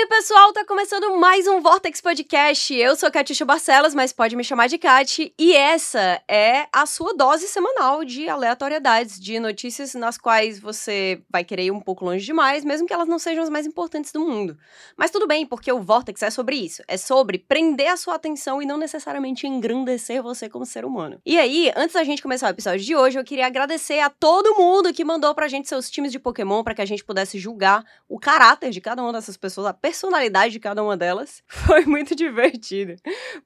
aí, pessoal? Tá começando mais um Vortex Podcast. Eu sou Catixa Barcelos, mas pode me chamar de Cati. E essa é a sua dose semanal de aleatoriedades, de notícias nas quais você vai querer ir um pouco longe demais, mesmo que elas não sejam as mais importantes do mundo. Mas tudo bem, porque o Vortex é sobre isso. É sobre prender a sua atenção e não necessariamente engrandecer você como ser humano. E aí, antes da gente começar o episódio de hoje, eu queria agradecer a todo mundo que mandou pra gente seus times de Pokémon para que a gente pudesse julgar o caráter de cada uma dessas pessoas, a personalidade de cada uma delas. Foi muito divertido.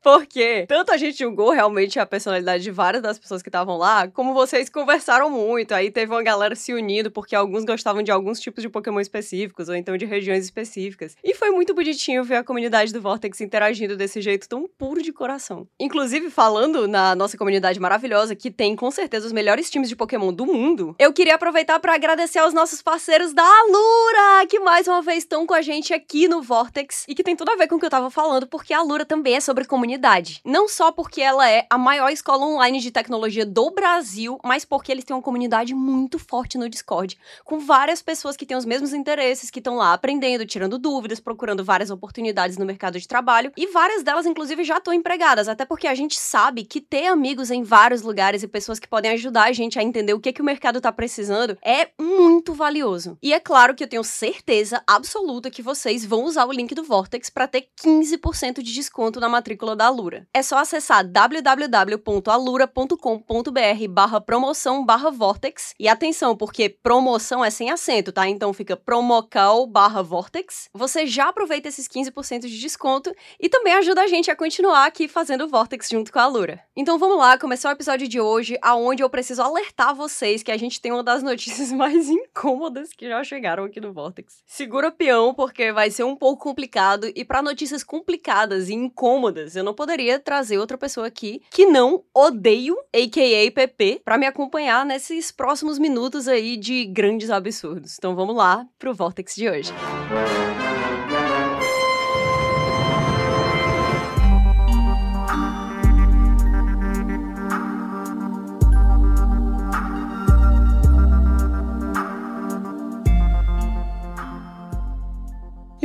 Porque tanto a gente julgou realmente a personalidade de várias das pessoas que estavam lá, como vocês conversaram muito. Aí teve uma galera se unindo porque alguns gostavam de alguns tipos de Pokémon específicos, ou então de regiões específicas. E foi muito bonitinho ver a comunidade do Vortex interagindo desse jeito tão puro de coração. Inclusive, falando na nossa comunidade maravilhosa, que tem com certeza os melhores times de Pokémon do mundo, eu queria aproveitar para agradecer aos nossos parceiros da Alura, que mais uma vez estão com a gente aqui no Vortex e que tem tudo a ver com o que eu tava falando, porque a Alura também é sobre comunidade. Não só porque ela é a maior escola online de tecnologia do Brasil, mas porque eles têm uma comunidade muito forte no Discord, com várias pessoas que têm os mesmos interesses, que estão lá aprendendo, tirando dúvidas, procurando várias oportunidades no mercado de trabalho, e várias delas, inclusive, já estão empregadas, até porque a gente sabe que ter amigos em vários lugares e pessoas que podem ajudar a gente a entender o que, que o mercado tá precisando é muito valioso. E é claro que eu tenho certeza absoluta que vocês vão usar o link do Vortex para ter 15% de desconto na matrícula da Alura. É só acessar www.alura.com.br barra promoção barra Vortex. E atenção, porque promoção é sem acento, tá? Então fica promocal barra Vortex. Você já aproveita esses 15% de desconto e também ajuda a gente a continuar aqui fazendo o Vortex junto com a Alura. Então vamos lá, começar o episódio de hoje, aonde eu preciso alertar vocês que a gente tem uma das notícias mais incômodas que já chegaram aqui no Vortex. Segura o peão, porque vai ser um pouco complicado, e para notícias complicadas e incômodas, eu não poderia trazer outra pessoa aqui que não odeio, a.k.a. PP, para me acompanhar nesses próximos minutos aí de grandes absurdos. Então vamos lá pro Vortex de hoje. E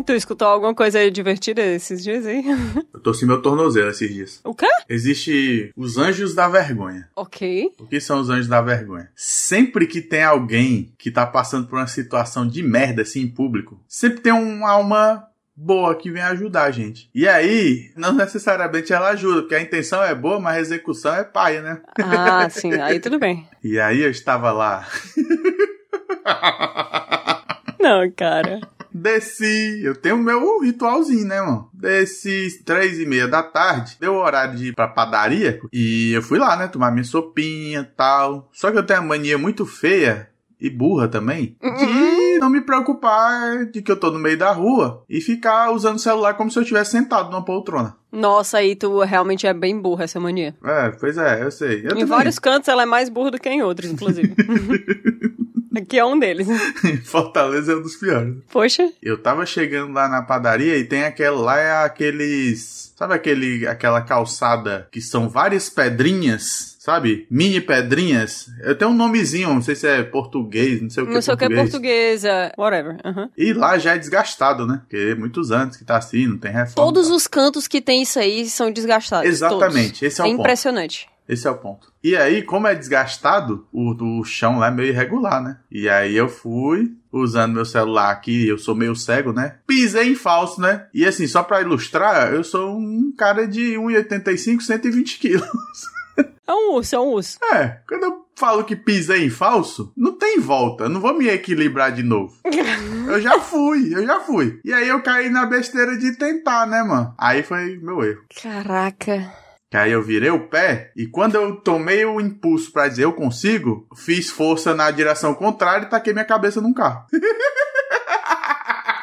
tu escutou alguma coisa divertida esses dias aí? Eu torci meu tornozelo esses dias. O quê? Existe os anjos da vergonha. Ok. O que são os anjos da vergonha? Sempre que tem alguém que tá passando por uma situação de merda assim em público, sempre tem uma alma boa que vem ajudar a gente. E aí, não necessariamente ela ajuda, porque a intenção é boa, mas a execução é paia, né? Ah, sim, aí tudo bem. E aí eu estava lá. Não, cara. Desci, eu tenho o meu ritualzinho, né, mano? Desci três e meia da tarde, deu o horário de ir pra padaria e eu fui lá, né, tomar minha sopinha tal. Só que eu tenho a mania muito feia e burra também de não me preocupar de que eu tô no meio da rua e ficar usando o celular como se eu estivesse sentado numa poltrona. Nossa, aí tu realmente é bem burra essa mania. É, pois é, eu sei. Eu em também. vários cantos ela é mais burra do que em outros, inclusive. Aqui é um deles. Fortaleza é um dos piores. Poxa. Eu tava chegando lá na padaria e tem aquela lá é aqueles, sabe aquele aquela calçada que são várias pedrinhas, sabe? Mini pedrinhas. Eu tenho um nomezinho, não sei se é português, não sei o que Não é sei o que é português. portuguesa. Whatever. aham. E lá já é desgastado, né? Porque é muitos anos que tá assim, não tem reforma. Todos os cantos que tem isso aí são desgastados. Exatamente, todos. esse é o ponto. impressionante. Esse é o ponto. E aí, como é desgastado, o, o chão lá é meio irregular, né? E aí eu fui usando meu celular aqui, eu sou meio cego, né? Pisei em falso, né? E assim, só pra ilustrar, eu sou um cara de 1,85, 120 quilos. É um urso, é um urso. É, quando eu falo que pisei em falso, não tem volta, eu não vou me equilibrar de novo. Eu já fui, eu já fui. E aí eu caí na besteira de tentar, né, mano? Aí foi meu erro. Caraca. Que aí eu virei o pé e quando eu tomei o impulso pra dizer eu consigo, fiz força na direção contrária e taquei minha cabeça num carro.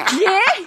Quê?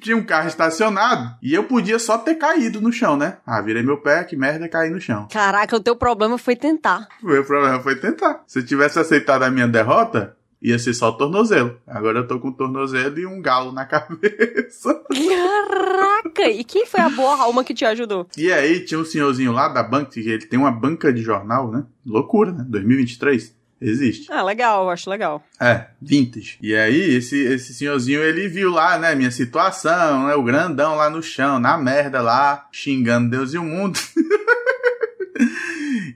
Tinha um carro estacionado e eu podia só ter caído no chão, né? Ah, virei meu pé, que merda, caí no chão. Caraca, o teu problema foi tentar. O meu problema foi tentar. Se eu tivesse aceitado a minha derrota, ia ser só o tornozelo. Agora eu tô com o tornozelo e um galo na cabeça. Caraca, e quem foi a boa alma que te ajudou? E aí tinha um senhorzinho lá da banca, que ele tem uma banca de jornal, né? Loucura, né? 2023. Existe. Ah, legal, acho legal. É, vintage. E aí, esse, esse senhorzinho, ele viu lá, né, minha situação, né, o grandão lá no chão, na merda lá, xingando Deus e o mundo.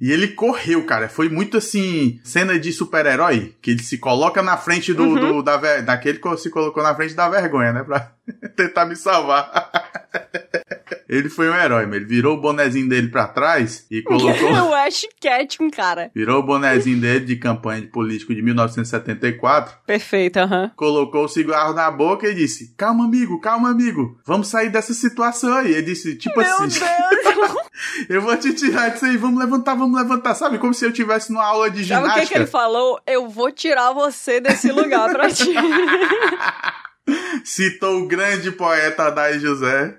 E ele correu, cara. Foi muito assim, cena de super-herói, que ele se coloca na frente do, Uhum. do da, daquele que se colocou na frente da vergonha, né, pra tentar me salvar. ele foi um herói, mas ele virou o bonezinho dele pra trás e colocou o Ash Ketchum, cara. Virou o bonezinho dele de campanha de político de 1974, Perfeito, aham. colocou o cigarro na boca e disse: Calma, amigo, calma, amigo, vamos sair dessa situação aí. Ele disse: Tipo Meu assim, Deus! eu vou te tirar disso aí, vamos levantar, vamos levantar. Sabe, como se eu tivesse numa aula de Sabe o ginástica. que, que ele falou? Eu vou tirar você desse lugar pra ti. Citou o grande poeta Adai José.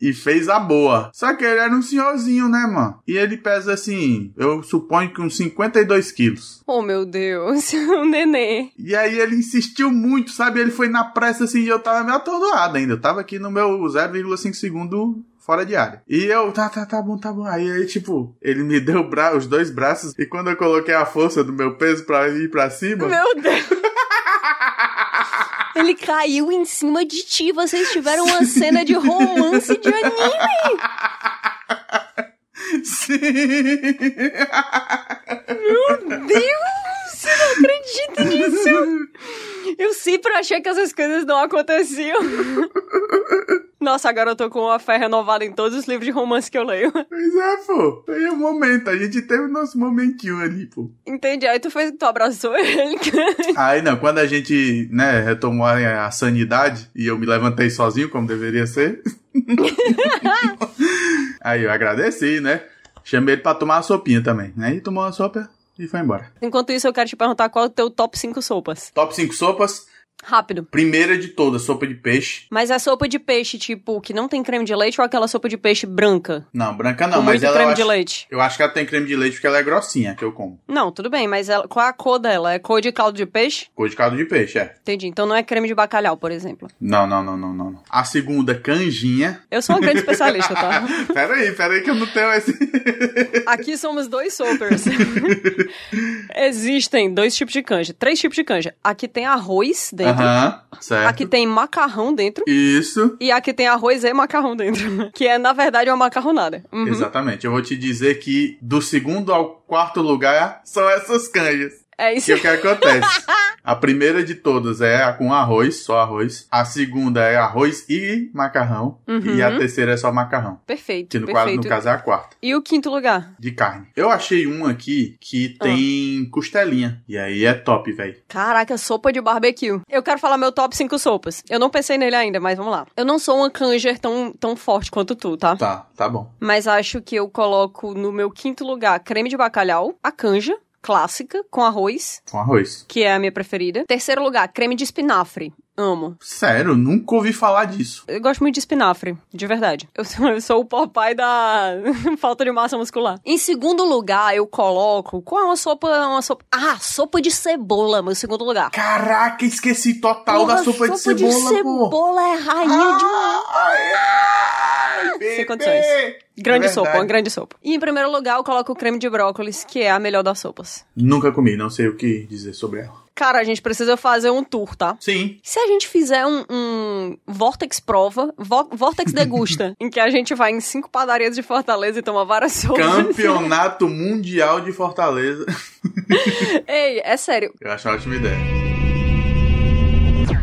e fez a boa. Só que ele era um senhorzinho, né, mano? E ele pesa assim, eu suponho que uns 52 quilos. oh, meu Deus. O nenê. E aí ele insistiu muito, sabe? Ele foi na pressa assim e eu tava meio atordoado ainda. Eu tava aqui no meu 0,5 segundo fora de área. E eu, tá, tá, tá bom, tá bom. Aí, aí tipo, ele me deu os dois braços e quando eu coloquei a força do meu peso pra ir pra cima. Meu Deus. Ele caiu em cima de ti. Vocês tiveram uma cena de romance de anime. Sim! Meu Deus, eu não acredito nisso. Eu sempre achei que essas coisas não aconteciam. Nossa, agora eu tô com uma fé renovada em todos os livros de romance que eu leio. Pois é, pô. Foi o momento. A gente teve o nosso momentinho ali, pô. Entendi. Aí tu fez tu abraçou ele. Aí não, quando a gente, né, retomou a, a sanidade e eu me levantei sozinho, como deveria ser. Aí eu agradeci, né? Chamei ele pra tomar uma sopinha também. Aí tomou uma sopa e foi embora. Enquanto isso, eu quero te perguntar qual é o teu top 5 sopas. Top 5 sopas. Rápido. Primeira de todas, sopa de peixe. Mas é sopa de peixe, tipo, que não tem creme de leite ou aquela sopa de peixe branca? Não, branca não, com mas muito ela creme eu de acho, leite. eu acho que ela tem creme de leite porque ela é grossinha, que eu como. Não, tudo bem, mas ela, qual é a cor dela? É cor de caldo de peixe? Cor de caldo de peixe, é. Entendi. Então não é creme de bacalhau, por exemplo. Não, não, não, não, não. A segunda, canjinha. Eu sou uma grande especialista, tá? pera aí, pera aí que eu não tenho esse... Aqui somos dois soppers. Existem dois tipos de canja, três tipos de canja. Aqui tem arroz dentro, Aham, certo. aqui tem macarrão dentro Isso. e aqui tem arroz e macarrão dentro, que é na verdade uma macarronada. Uhum. Exatamente. Eu vou te dizer que do segundo ao quarto lugar são essas canjas. É Que isso. o que acontece? A primeira de todas é a com arroz, só arroz. A segunda é arroz e macarrão. Uhum. E a terceira é só macarrão. Perfeito, Que no, quadro, perfeito. no caso é a quarta. E o quinto lugar? De carne. Eu achei um aqui que Ah. tem costelinha. E aí é top, velho. Caraca, sopa de barbecue. Eu quero falar meu top 5 sopas. Eu não pensei nele ainda, mas vamos lá. Eu não sou uma canger tão, tão forte quanto tu, tá? Tá, tá bom. Mas acho que eu coloco no meu quinto lugar creme de bacalhau, a canja, clássica, com arroz, Com arroz. que é a minha preferida. Terceiro lugar, creme de espinafre. Amo. Sério, nunca ouvi falar disso. Eu gosto muito de espinafre, de verdade. Eu sou, eu sou o papai da falta de massa muscular. Em segundo lugar, eu coloco. Qual é uma sopa? Uma sopa. Ah, sopa de cebola, meu segundo lugar. Caraca, esqueci total Porra, da sopa, de cebola, pô. cebola é rainha de Ai, Sem bebê. condições. Grande É sopa, uma grande sopa. E em primeiro lugar, eu coloco o creme de brócolis, que é a melhor das sopas. Nunca comi, não sei o que dizer sobre ela. Cara, a gente precisa fazer um tour, tá? Sim. Se a gente fizer um, um Vortex prova, Vo- Vortex degusta, em que a gente vai em cinco padarias de Fortaleza e toma várias sopas. Campeonato Mundial de Fortaleza. Ei, é sério. Eu acho uma ótima ideia.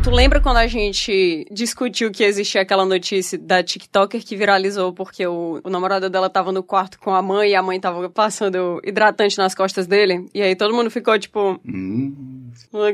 Tu lembra quando a gente discutiu que existia aquela notícia da TikToker que viralizou porque o, o namorado dela tava no quarto com a mãe e a mãe tava passando hidratante nas costas dele? E aí todo mundo ficou tipo, Hum.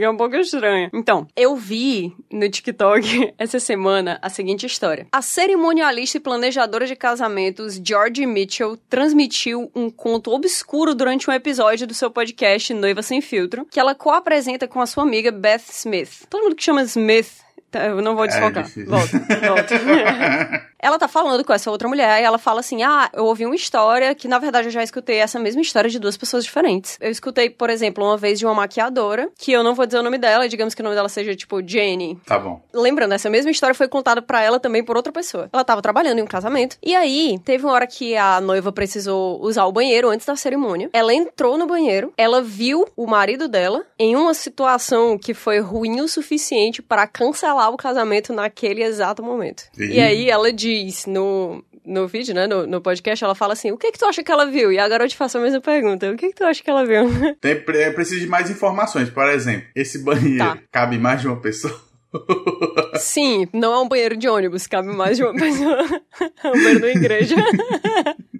É um pouco estranha. Então, eu vi no TikTok essa semana a seguinte história. A cerimonialista e planejadora de casamentos George Mitchell transmitiu um conto obscuro durante um episódio do seu podcast Noiva Sem Filtro, que ela co-apresenta com a sua amiga Beth Smith. Todo mundo que chama Smith, tá, eu não vou desfocar. difícil. volta, volta. Ela tá falando com essa outra mulher e ela fala assim: Ah, eu ouvi uma história que na verdade eu já escutei essa mesma história de duas pessoas diferentes. Eu escutei, por exemplo, uma vez de uma maquiadora, que eu não vou dizer o nome dela, digamos que o nome dela seja tipo Jenny. Tá bom. Lembrando, essa mesma história foi contada para ela também por outra pessoa. Ela tava trabalhando em um casamento e aí teve uma hora que a noiva precisou usar o banheiro antes da cerimônia. Ela entrou no banheiro, ela viu o marido dela em uma situação que foi ruim o suficiente para cancelar o casamento naquele exato momento. Ih. E aí ela diz no, no vídeo, né, no, no podcast, ela fala assim, o que que tu acha que ela viu? E agora eu te faço a mesma pergunta, o que que tu acha que ela viu? Tem, pre- preciso de mais informações. Por exemplo, esse banheiro Tá. cabe mais de uma pessoa? Sim, não é um banheiro de ônibus, cabe mais de uma pessoa. é um banheiro da igreja.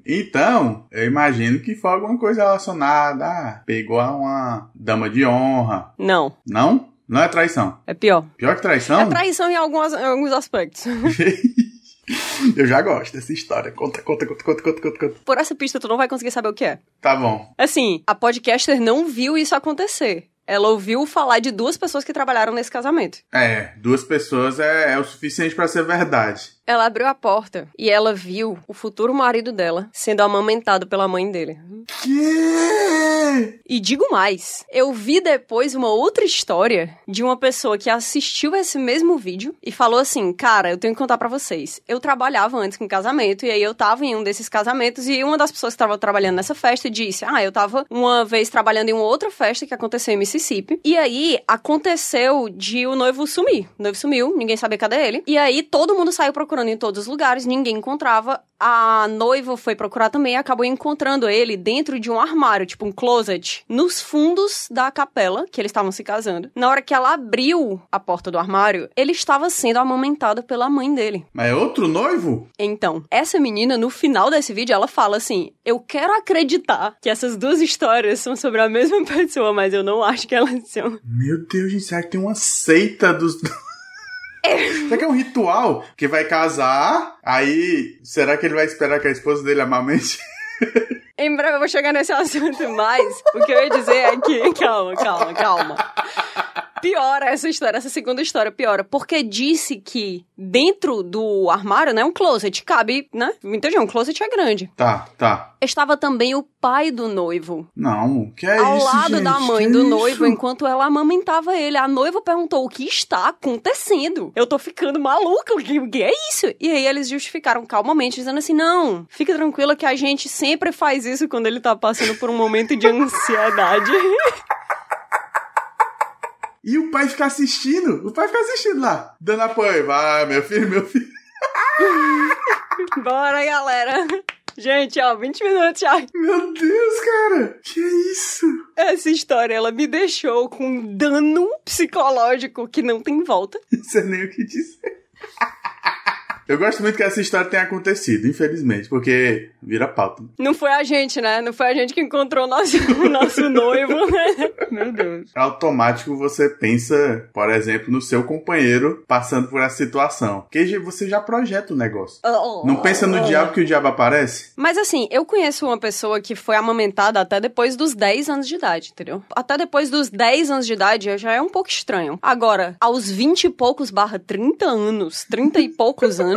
Então, eu imagino que foi alguma coisa relacionada. Ah, pegou uma dama de honra. Não, Não? Não é traição. é pior. Pior que traição? É traição em, algumas, em alguns aspectos. Eu já gosto dessa história. Conta, conta, conta, conta, conta, conta, conta. Por essa pista, tu não vai conseguir saber o que é. Tá bom. Assim, a podcaster não viu isso acontecer. Ela ouviu falar de duas pessoas que trabalharam nesse casamento. É, duas pessoas é, é o suficiente pra ser verdade. Ela abriu a porta e ela viu o futuro marido dela sendo amamentado pela mãe dele. Que? E digo mais, eu vi depois uma outra história de uma pessoa que assistiu esse mesmo vídeo e falou assim: "Cara, eu tenho que contar pra vocês. Eu trabalhava antes com casamento e aí eu tava em um desses casamentos e uma das pessoas que tava trabalhando nessa festa disse: "Ah, eu tava uma vez trabalhando em uma outra festa que aconteceu em Mississippi. E aí aconteceu de o noivo sumir. O noivo sumiu, ninguém sabia cadê ele. E aí todo mundo saiu procurando em todos os lugares, ninguém encontrava. A noiva foi procurar também e acabou encontrando ele dentro de um armário, tipo um closet, nos fundos da capela que eles estavam se casando. Na hora que ela abriu a porta do armário, ele estava sendo amamentado pela mãe dele. Mas é outro noivo? Então, essa menina, no final desse vídeo, ela fala assim: Eu quero acreditar que essas duas histórias são sobre a mesma pessoa, mas eu não acho que elas são. Meu Deus, gente, será que tem uma seita dos. Será que é um ritual que vai casar? Aí, será que ele vai esperar que a esposa dele amamente? Em breve eu vou chegar nesse assunto, mas o que eu ia dizer é que. Calma, calma, calma. Piora essa história, essa segunda história piora, porque disse que dentro do armário, né, um closet, cabe, né? Entendi, um closet é grande. Tá, tá. Estava também o pai do noivo. Não, que é ao isso, lado gente? da mãe Que do isso? noivo enquanto ela amamentava ele. A noiva perguntou o que está acontecendo. Eu tô ficando maluca, o que, o que é isso? E aí eles justificaram calmamente, dizendo assim: não, fica tranquila que a gente sempre faz isso quando ele tá passando por um momento de ansiedade. E o pai fica assistindo. O pai fica assistindo lá. Dando apoio. Vai, meu filho, meu filho. Bora, galera. Gente, ó, 20 minutos já. Meu Deus, cara. Que isso? Essa história, ela me deixou com um dano psicológico que não tem volta. Não sei nem o que dizer. Eu gosto muito que essa história tenha acontecido, infelizmente, porque vira pauta. Não foi a gente, né? Não foi a gente que encontrou o nosso, nosso noivo, né? Meu Deus. Automático você pensa, por exemplo, no seu companheiro passando por essa situação. Porque você já projeta o negócio. Não pensa no diabo que o diabo aparece? Mas assim, eu conheço uma pessoa que foi amamentada até depois dos 10 anos de idade, entendeu? Até depois dos 10 anos de idade já é um pouco estranho. Agora, aos 20 e poucos barra 30 anos, 30 e poucos anos.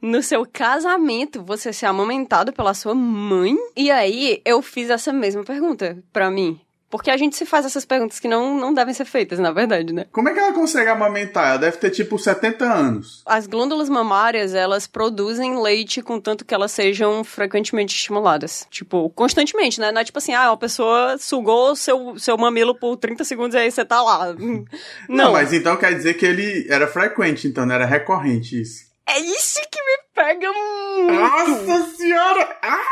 No seu casamento, você ser amamentado pela sua mãe? E aí, eu fiz essa mesma pergunta pra mim. Porque a gente se faz essas perguntas que não, não devem ser feitas, na verdade, né? Como é que ela consegue amamentar? Ela deve ter tipo 70 anos. As glândulas mamárias, elas produzem leite contanto que elas sejam frequentemente estimuladas. Tipo, constantemente, né? Não é tipo assim, ah, uma pessoa sugou seu, seu mamilo por 30 segundos e aí você tá lá. Não, mas então quer dizer que ele era frequente, então não era recorrente isso. É isso que me pega muito. Nossa senhora! Ah!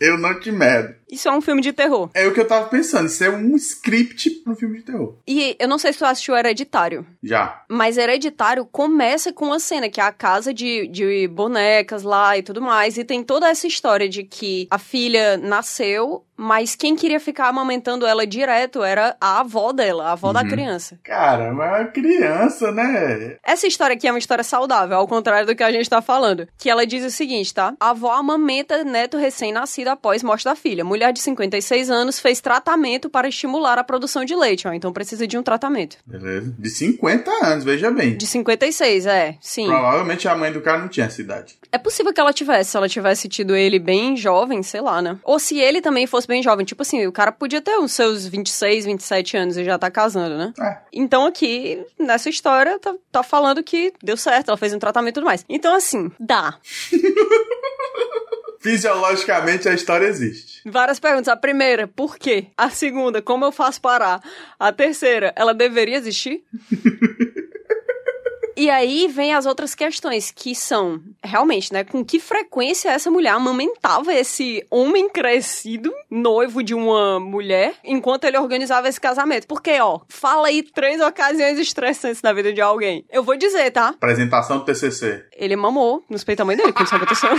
Eu não te medo. Isso é um filme de terror. É o que eu tava pensando, isso é um script pro filme de terror. E eu não sei se tu assistiu Hereditário. Já. Mas Hereditário começa com uma cena que é a casa de, de bonecas lá e tudo mais. E tem toda essa história de que a filha nasceu, mas quem queria ficar amamentando ela direto era a avó dela, a avó da Uhum. criança. Cara, mas é uma criança, né? Essa história aqui é uma história saudável, ao contrário do que a gente tá falando. Que ela diz o seguinte, tá? A avó amamenta neto recém-nascido após morte da filha. Mulher mulher de 56 anos fez tratamento para estimular a produção de leite, ó. Então precisa de um tratamento. Beleza. De 50 anos, veja bem. De 56, é, sim. Provavelmente a mãe do cara não tinha essa idade. É possível que ela tivesse, se ela tivesse tido ele bem jovem, sei lá, né? Ou se ele também fosse bem jovem. Tipo assim, o cara podia ter os seus 26, 27 anos e já tá casando, né? É. Então aqui, nessa história, tá, tá falando que deu certo, ela fez um tratamento e tudo mais. Então, assim, dá. Fisiologicamente a história existe. Várias perguntas. A primeira, por quê? A segunda, como eu faço parar? A terceira, ela deveria existir? E aí vem as outras questões, que são, realmente, né, com que frequência essa mulher amamentava esse homem crescido, noivo de uma mulher, enquanto ele organizava esse casamento. Porque, ó, fala aí três ocasiões estressantes na vida de alguém. Eu vou dizer, tá? Apresentação do TCC. Ele mamou nos peitos da mãe dele, quando isso aconteceu.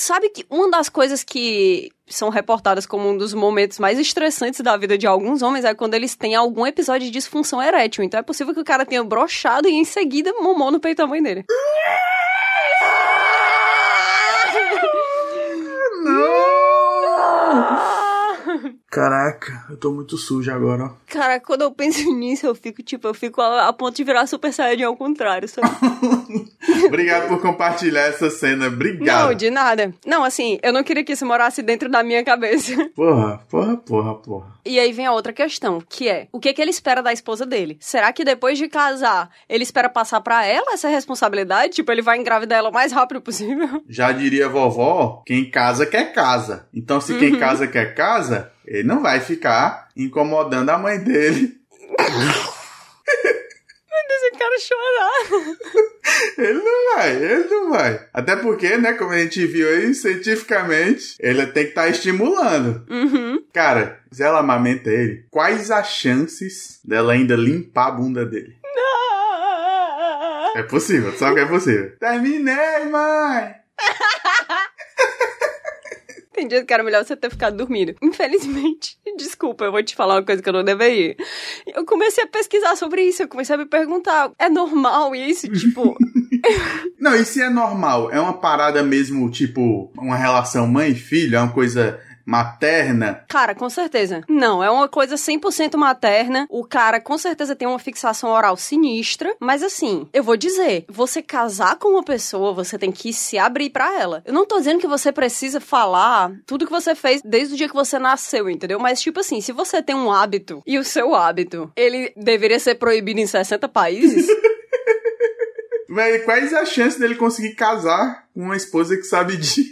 Sabe que uma das coisas que são reportadas como um dos momentos mais estressantes da vida de alguns homens é quando eles têm algum episódio de disfunção erétil. Então é possível que o cara tenha brochado e em seguida mamou no peito da mãe dele. Caraca, eu tô muito sujo agora, ó. Cara, quando eu penso nisso, eu fico, tipo, eu fico a, a ponto de virar Super Saiyajin ao contrário, sabe? Obrigado por compartilhar essa cena. Obrigado. Não, de nada. Não, assim, eu não queria que isso morasse dentro da minha cabeça. Porra, porra, porra, porra. E aí vem a outra questão, que é, o que que ele espera da esposa dele? Será que depois de casar, ele espera passar pra ela essa responsabilidade? Tipo, ele vai engravidar ela o mais rápido possível? Já diria vovó, quem casa quer casa. Então, se quem casa quer casa, ele não vai ficar incomodando a mãe dele. Esse cara chorar. Ele não vai, ele não vai. Até porque, né, como a gente viu aí, cientificamente, ele tem que estar estimulando. Uhum. Cara, se ela amamenta ele, quais as chances dela ainda limpar a bunda dele? É possível, sabe que é possível. Terminei, mãe! Dias que era melhor você ter ficado dormindo. Infelizmente, desculpa, eu vou te falar uma coisa que eu não deveria. Eu comecei a pesquisar sobre isso, eu comecei a me perguntar, é normal isso? Tipo, Não, se é normal? É uma parada mesmo, tipo, uma relação mãe e filho? É uma coisa materna? cara, com certeza. Não, é uma coisa 100% materna. O cara com certeza tem uma fixação oral sinistra, mas assim, eu vou dizer, você casar com uma pessoa, você tem que se abrir pra ela. Eu não tô dizendo que você precisa falar tudo que você fez desde o dia que você nasceu, entendeu? Mas tipo assim, se você tem um hábito e o seu hábito, ele deveria ser proibido em 60 países, Véi, quais as chances dele conseguir casar com uma esposa que sabe disso?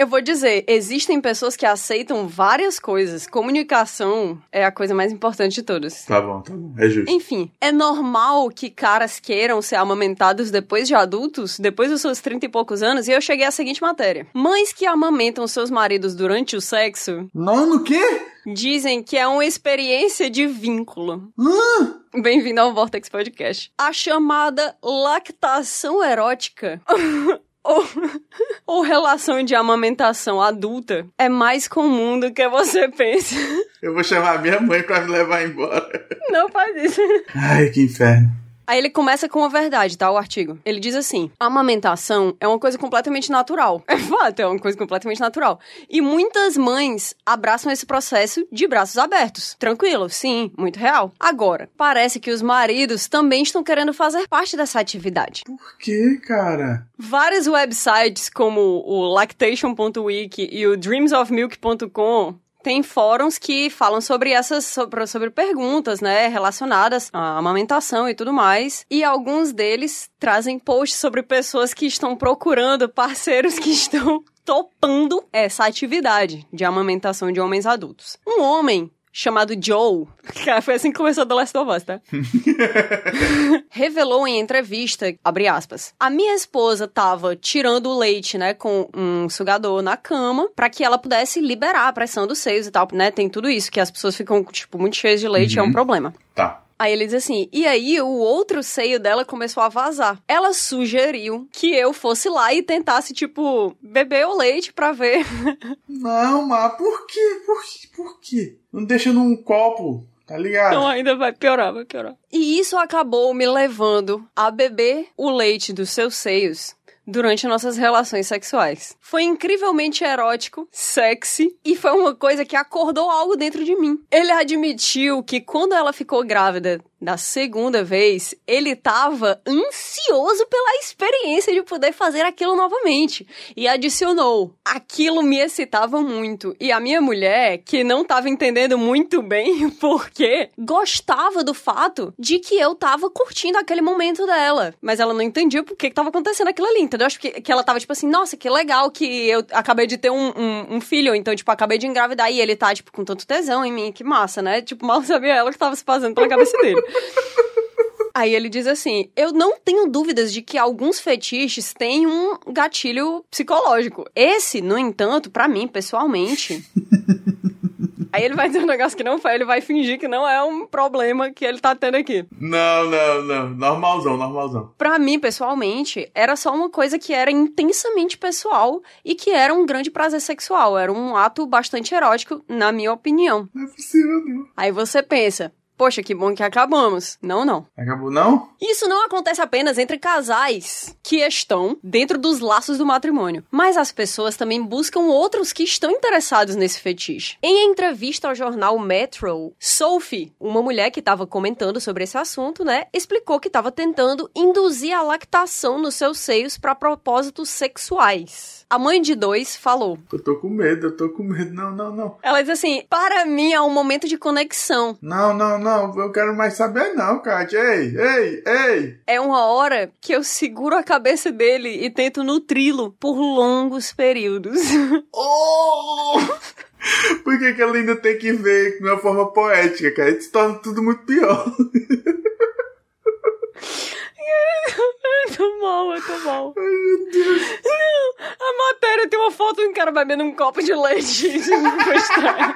Eu vou dizer, existem pessoas que aceitam várias coisas. Comunicação é a coisa mais importante de todas. Tá bom, tá bom. É justo. Enfim, é normal que caras queiram ser amamentados depois de adultos, depois dos seus 30 e poucos anos, e eu cheguei à seguinte matéria. Mães que amamentam seus maridos durante o sexo Não, no quê? dizem que é uma experiência de vínculo. Hã? Bem-vindo ao Vortex Podcast. A chamada lactação erótica. Ou, ou relação de amamentação adulta é mais comum do que você pensa. Eu vou chamar minha mãe pra me levar embora. Não faz isso. Ai, que inferno. Aí ele começa com a verdade, tá? O artigo. Ele diz assim: a amamentação é uma coisa completamente natural. É fato, é uma coisa completamente natural. E muitas mães abraçam esse processo de braços abertos. Tranquilo, sim, muito real. Agora, parece que os maridos também estão querendo fazer parte dessa atividade. Por que, cara? Vários websites como o lactation.wiki e o dreamsofmilk.com tem fóruns que falam sobre essas sobre, sobre perguntas, né, relacionadas à amamentação e tudo mais. E alguns deles trazem posts sobre pessoas que estão procurando parceiros que estão topando essa atividade de amamentação de homens adultos. Um homem chamado Joe, cara, foi assim que começou The Last of Us, tá? revelou em entrevista, abre aspas, a minha esposa tava tirando o leite, né, com um sugador na cama, pra que ela pudesse liberar a pressão dos seios e tal, né, tem tudo isso, que as pessoas ficam, tipo, muito cheias de leite, é um problema. Tá. Aí ele diz assim, e aí o outro seio dela começou a vazar. Ela sugeriu que eu fosse lá e tentasse, tipo, beber o leite pra ver. Não, mas por quê? Por quê? Por quê? Não deixa num copo, tá ligado? Então ainda vai piorar, vai piorar. E isso acabou me levando a beber o leite dos seus seios durante nossas relações sexuais. Foi incrivelmente erótico, sexy e foi uma coisa que acordou algo dentro de mim. Ele admitiu que quando ela ficou grávida da segunda vez, ele tava ansioso pela experiência de poder fazer aquilo novamente. E adicionou: aquilo me excitava muito. E a minha mulher, que não tava entendendo muito bem porque gostava do fato de que eu tava curtindo aquele momento dela. Mas ela não entendia por que, que tava acontecendo aquilo ali, entendeu? Acho que, que ela tava tipo assim: nossa, que legal que eu acabei de ter um, um, um filho. Então, tipo, acabei de engravidar e ele tá, tipo, com tanto tesão em mim. Que massa, né? Tipo, mal sabia ela que tava se fazendo pela cabeça dele. Aí ele diz assim: Eu não tenho dúvidas de que alguns fetiches têm um gatilho psicológico. Esse, no entanto, para mim, pessoalmente. Aí ele vai dizer um negócio que não foi, ele vai fingir que não é um problema que ele tá tendo aqui. Não, não, não. Normalzão, normalzão. Pra mim, pessoalmente, era só uma coisa que era intensamente pessoal e que era um grande prazer sexual. Era um ato bastante erótico, na minha opinião. Não é possível, não. Aí você pensa, Poxa, que bom que acabamos. Não, não. Acabou, não? Isso não acontece apenas entre casais que estão dentro dos laços do matrimônio, mas as pessoas também buscam outros que estão interessados nesse fetiche. Em entrevista ao jornal Metro, Sophie, uma mulher que estava comentando sobre esse assunto, né, explicou que estava tentando induzir a lactação nos seus seios para propósitos sexuais. A mãe de dois falou: Eu tô com medo, eu tô com medo. Não, não, não. Ela diz assim: Para mim é um momento de conexão. Não, não, não. Eu quero mais saber, não, Kátia. Ei, ei, ei. É uma hora que eu seguro a cabeça dele e tento nutri-lo por longos períodos. Oh! Por que, que ela ainda tem que ver de uma forma poética, cara? Isso torna tudo muito pior. Eu tô mal, eu tô mal. Ai, meu Deus. Não, a matéria tem uma foto de um cara bebendo um copo de leite. Isso estranho.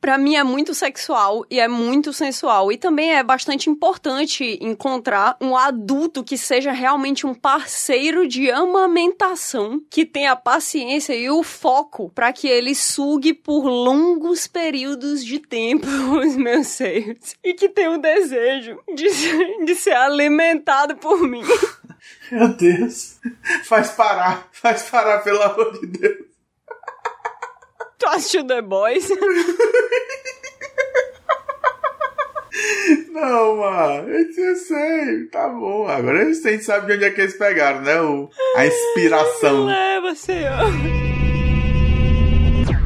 Pra mim é muito sexual e é muito sensual. E também é bastante importante encontrar um adulto que seja realmente um parceiro de amamentação, que tenha paciência e o foco para que ele sugue por longos períodos de tempo os meus seios. E que tenha o desejo de ser, de ser alimentado por mim. Meu Deus. Faz parar. Faz parar, pelo amor de Deus. Tu assistiu The Boys? Não, mano. Eu sei. Tá bom. Agora a gente sabe de onde é que eles pegaram, né? O, a inspiração. Leva, senhor.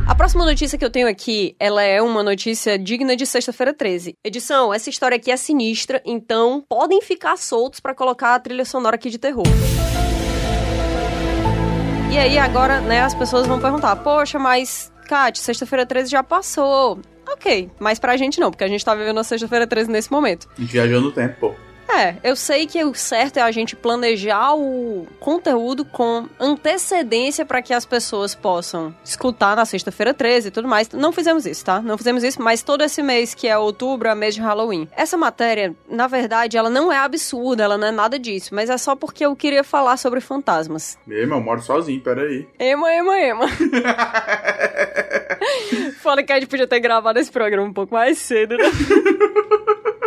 A próxima notícia que eu tenho aqui, ela é uma notícia digna de sexta-feira 13. Edição, essa história aqui é sinistra, então podem ficar soltos pra colocar a trilha sonora aqui de terror. E aí agora, né, as pessoas vão perguntar: "Poxa, mas Kat, sexta-feira 13 já passou". OK, mas pra gente não, porque a gente tá vivendo a sexta-feira 13 nesse momento. A gente viajou no tempo, pô. É, eu sei que o certo é a gente planejar o conteúdo com antecedência para que as pessoas possam escutar na sexta-feira 13 e tudo mais. Não fizemos isso, tá? Não fizemos isso, mas todo esse mês que é outubro é mês de Halloween. Essa matéria, na verdade, ela não é absurda, ela não é nada disso, mas é só porque eu queria falar sobre fantasmas. Ema, eu moro sozinho, peraí. Ema, ema, ema. Fala que a gente podia ter gravado esse programa um pouco mais cedo, né?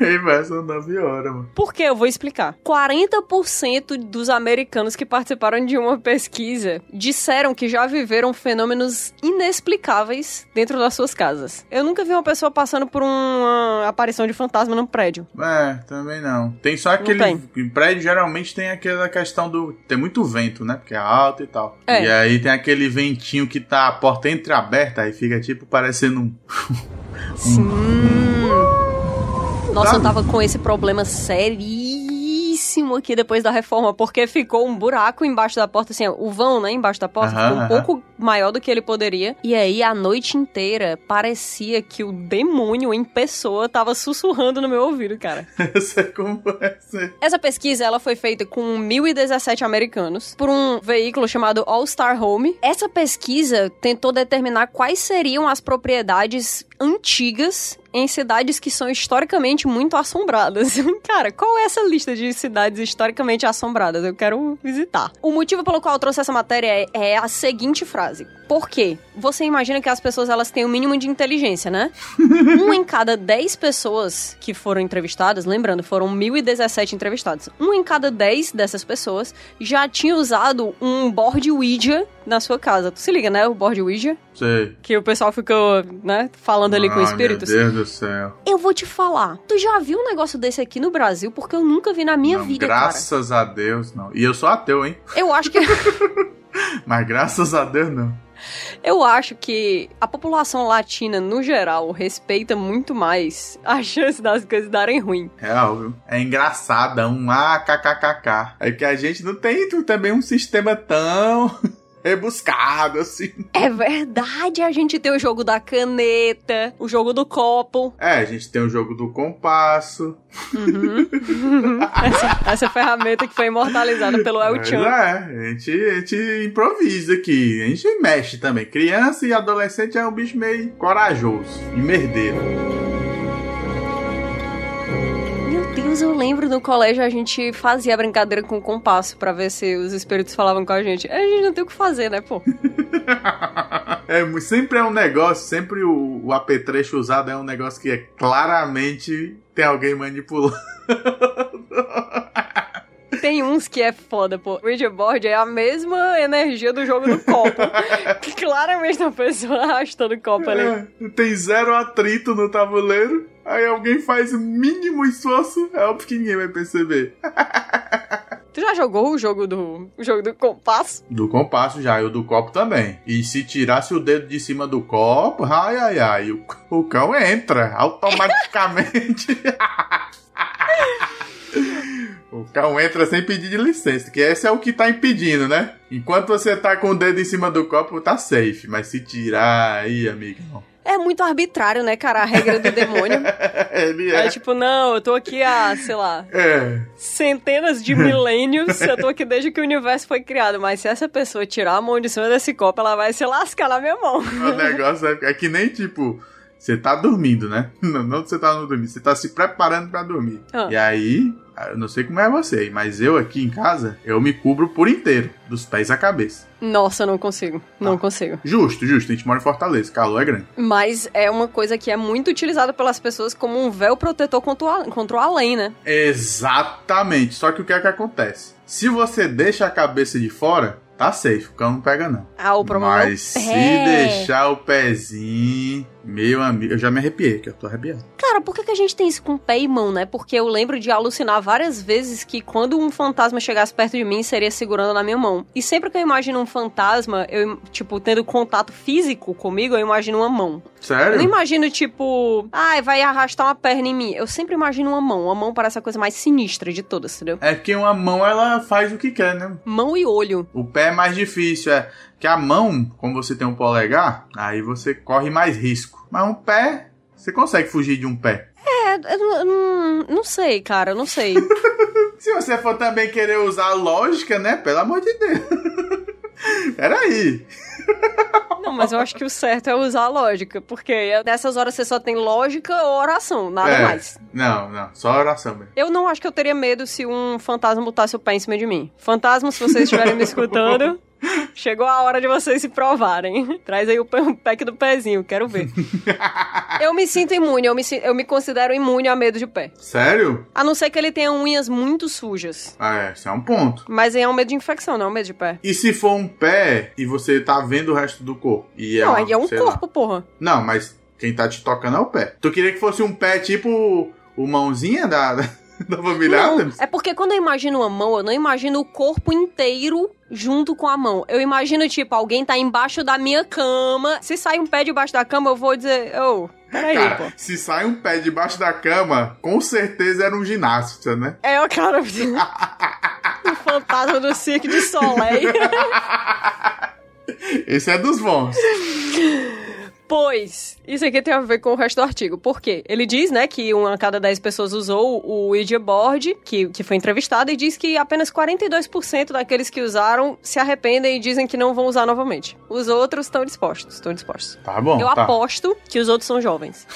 Ei, vai, são 9 horas, mano. Por quê? Eu vou explicar. 40% dos americanos que participaram de uma pesquisa disseram que já viveram fenômenos inexplicáveis dentro das suas casas. Eu nunca vi uma pessoa passando por uma aparição de fantasma num prédio. É, também não. Tem só aquele. tem. Prédio geralmente tem aquela questão do. Tem muito vento, né? Porque é alto e tal. É. E aí tem aquele ventinho que tá a porta entreaberta, aí fica tipo parecendo um. Sim. Nossa, eu tava com esse problema seríssimo aqui depois da reforma, porque ficou um buraco embaixo da porta, assim, o vão, né, embaixo da porta, Aham, ficou um aham. pouco maior do que ele poderia. E aí, a noite inteira, parecia que o demônio em pessoa tava sussurrando no meu ouvido, cara. Eu sei como é. Essa pesquisa ela foi feita com 1.017 americanos por um veículo chamado All Star Home. Essa pesquisa tentou determinar quais seriam as propriedades antigas em cidades que são historicamente muito assombradas. Cara, qual é essa lista de cidades historicamente assombradas? Eu quero visitar. O motivo pelo qual eu trouxe essa matéria é, é a seguinte frase. Por quê? Você imagina que as pessoas elas têm o um mínimo de inteligência, né? um em cada 10 pessoas que foram entrevistadas, lembrando, foram 1.017 entrevistados. Um em cada 10 dessas pessoas já tinha usado um board Ouija na sua casa. Tu se liga, né? O board Ouija. Sei. Que o pessoal ficou, né, falando ali com espíritos. Meu Deus do céu. Eu vou te falar. Tu já viu um negócio desse aqui no Brasil? Porque eu nunca vi na minha não, vida, graças cara. a Deus, não. E eu sou ateu, hein? Eu acho que... Mas graças a Deus, não. Eu acho que a população latina, no geral, respeita muito mais a chance das coisas darem ruim. Real, viu? É engraçada, um AKKKK. É que a gente não tem também um sistema tão rebuscado, assim. É verdade, a gente tem o jogo da caneta, o jogo do copo. É, a gente tem o jogo do compasso. Uhum. essa, essa, ferramenta que foi imortalizada pelo El Chan. É, a gente, a gente improvisa aqui, a gente mexe também. Criança e adolescente é um bicho meio corajoso e merdeiro. Deus, eu lembro no colégio a gente fazia brincadeira com o compasso para ver se os espíritos falavam com a gente. A gente não tem o que fazer, né, pô? é, sempre é um negócio, sempre o, o apetrecho usado é um negócio que é claramente tem alguém manipulando. tem uns que é foda, pô. O Board é a mesma energia do jogo do copo. que claramente uma pessoa arrastando o copo ali. É, tem zero atrito no tabuleiro. Aí alguém faz o mínimo esforço, é óbvio que ninguém vai perceber. Tu já jogou o jogo do o jogo do compasso? Do compasso já, e o do copo também. E se tirasse o dedo de cima do copo, ai ai ai, o, o cão entra automaticamente. o cão entra sem pedir licença, que esse é o que tá impedindo, né? Enquanto você tá com o dedo em cima do copo, tá safe. Mas se tirar aí, amigo, é muito arbitrário, né, cara? A regra do demônio. Ele é. é tipo, não, eu tô aqui há, sei lá, é. centenas de milênios. eu tô aqui desde que o universo foi criado. Mas se essa pessoa tirar a mão de cima desse copo, ela vai se lascar na minha mão. o negócio é, é que nem tipo. Você tá dormindo, né? Não, não você tá dormir, você tá se preparando para dormir. Ah. E aí, eu não sei como é você, mas eu aqui em casa, eu me cubro por inteiro, dos pés à cabeça. Nossa, não consigo. Não ah. consigo. Justo, justo. A gente mora em Fortaleza, calor é grande. Mas é uma coisa que é muito utilizada pelas pessoas como um véu protetor contra o, contra o além, né? Exatamente. Só que o que é que acontece? Se você deixa a cabeça de fora, tá safe, o cão não pega não. Ah, o problema Mas é o se deixar o pezinho, meu amigo, eu já me arrepiei, que eu tô arrepiado. Cara, por que, que a gente tem isso com pé e mão, né? Porque eu lembro de alucinar várias vezes que quando um fantasma chegasse perto de mim, seria segurando na minha mão. E sempre que eu imagino um fantasma, eu, tipo, tendo contato físico comigo, eu imagino uma mão. Sério? Eu não imagino, tipo, ai, ah, vai arrastar uma perna em mim. Eu sempre imagino uma mão. Uma mão parece a coisa mais sinistra de todas, entendeu? É que uma mão, ela faz o que quer, né? Mão e olho. O pé é mais difícil, é. Que a mão, como você tem um polegar, aí você corre mais risco. Mas um pé, você consegue fugir de um pé. É, eu não, não sei, cara, eu não sei. Se você for também querer usar a lógica, né? Pelo amor de Deus. Peraí. Não, mas eu acho que o certo é usar a lógica, porque nessas horas você só tem lógica ou oração, nada é, mais. Não, não, só oração mesmo. Eu não acho que eu teria medo se um fantasma botasse o pé em cima de mim. Fantasma, se vocês estiverem me escutando, Chegou a hora de vocês se provarem. Traz aí o pack do pezinho, quero ver. eu me sinto imune, eu me, eu me considero imune a medo de pé. Sério? A não ser que ele tenha unhas muito sujas. Ah, é, isso é um ponto. Mas é um medo de infecção, não é um medo de pé. E se for um pé e você tá vendo o resto do corpo? E é não, aí é um corpo, lá. porra. Não, mas quem tá te tocando é o pé. Tu queria que fosse um pé tipo o mãozinha da da família não, Adams? É porque quando eu imagino uma mão, eu não imagino o corpo inteiro junto com a mão. Eu imagino, tipo, alguém tá embaixo da minha cama. Se sai um pé debaixo da cama, eu vou dizer, ô, oh, peraí, cara, pô. Se sai um pé debaixo da cama, com certeza era um ginasta, né? É, o cara. o fantasma do Cirque de Soleil. Esse é dos bons. Pois, isso aqui tem a ver com o resto do artigo. Por quê? Ele diz, né, que uma a cada 10 pessoas usou o Ouija Board, que, que foi entrevistado, e diz que apenas 42% daqueles que usaram se arrependem e dizem que não vão usar novamente. Os outros estão dispostos, estão dispostos. Tá bom. Eu tá. aposto que os outros são jovens.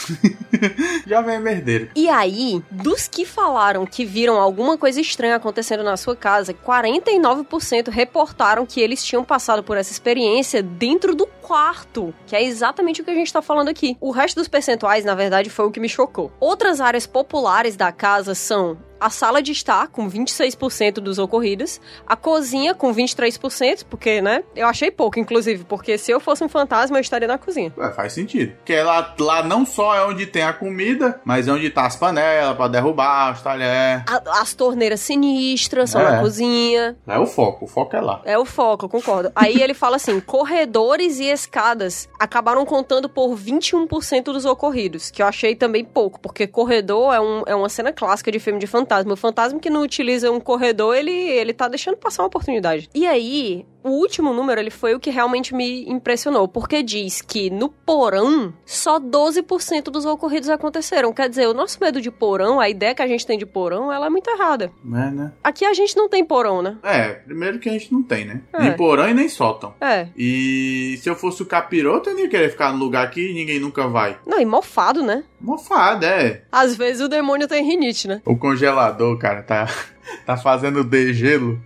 Jovem é merdeiro. E aí, dos que falaram que viram alguma coisa estranha acontecendo na sua casa, 49% reportaram que eles tinham passado por essa experiência dentro do quarto, que é exatamente o que a gente tá falando aqui. O resto dos percentuais, na verdade, foi o que me chocou. Outras áreas populares da casa são a sala de estar, com 26% dos ocorridos, a cozinha, com 23%, porque, né, eu achei pouco, inclusive, porque se eu fosse um fantasma, eu estaria na cozinha. Ué, faz sentido. Porque lá, lá não só é onde tem a comida, mas é onde tá as panelas pra derrubar, os talheres. As torneiras sinistras são É. na cozinha. É o foco, o foco é lá. É o foco, eu concordo. Aí ele fala assim: corredores e escadas acabaram contando por 21% dos ocorridos, que eu achei também pouco, porque corredor é, um, é uma cena clássica de filme de fantasma. O fantasma que não utiliza um corredor, ele, ele tá deixando passar uma oportunidade. E aí. O último número, ele foi o que realmente me impressionou, porque diz que no porão, só 12% dos ocorridos aconteceram. Quer dizer, o nosso medo de porão, a ideia que a gente tem de porão, ela é muito errada. É, né? Aqui a gente não tem porão, né? É, primeiro que a gente não tem, né? É. Nem porão e nem sótão. É. E se eu fosse o capiroto, eu não ia querer ficar no lugar que ninguém nunca vai. Não, e mofado, né? Mofada, é. Às vezes o demônio tem rinite, né? O congelador, cara, tá, tá fazendo degelo.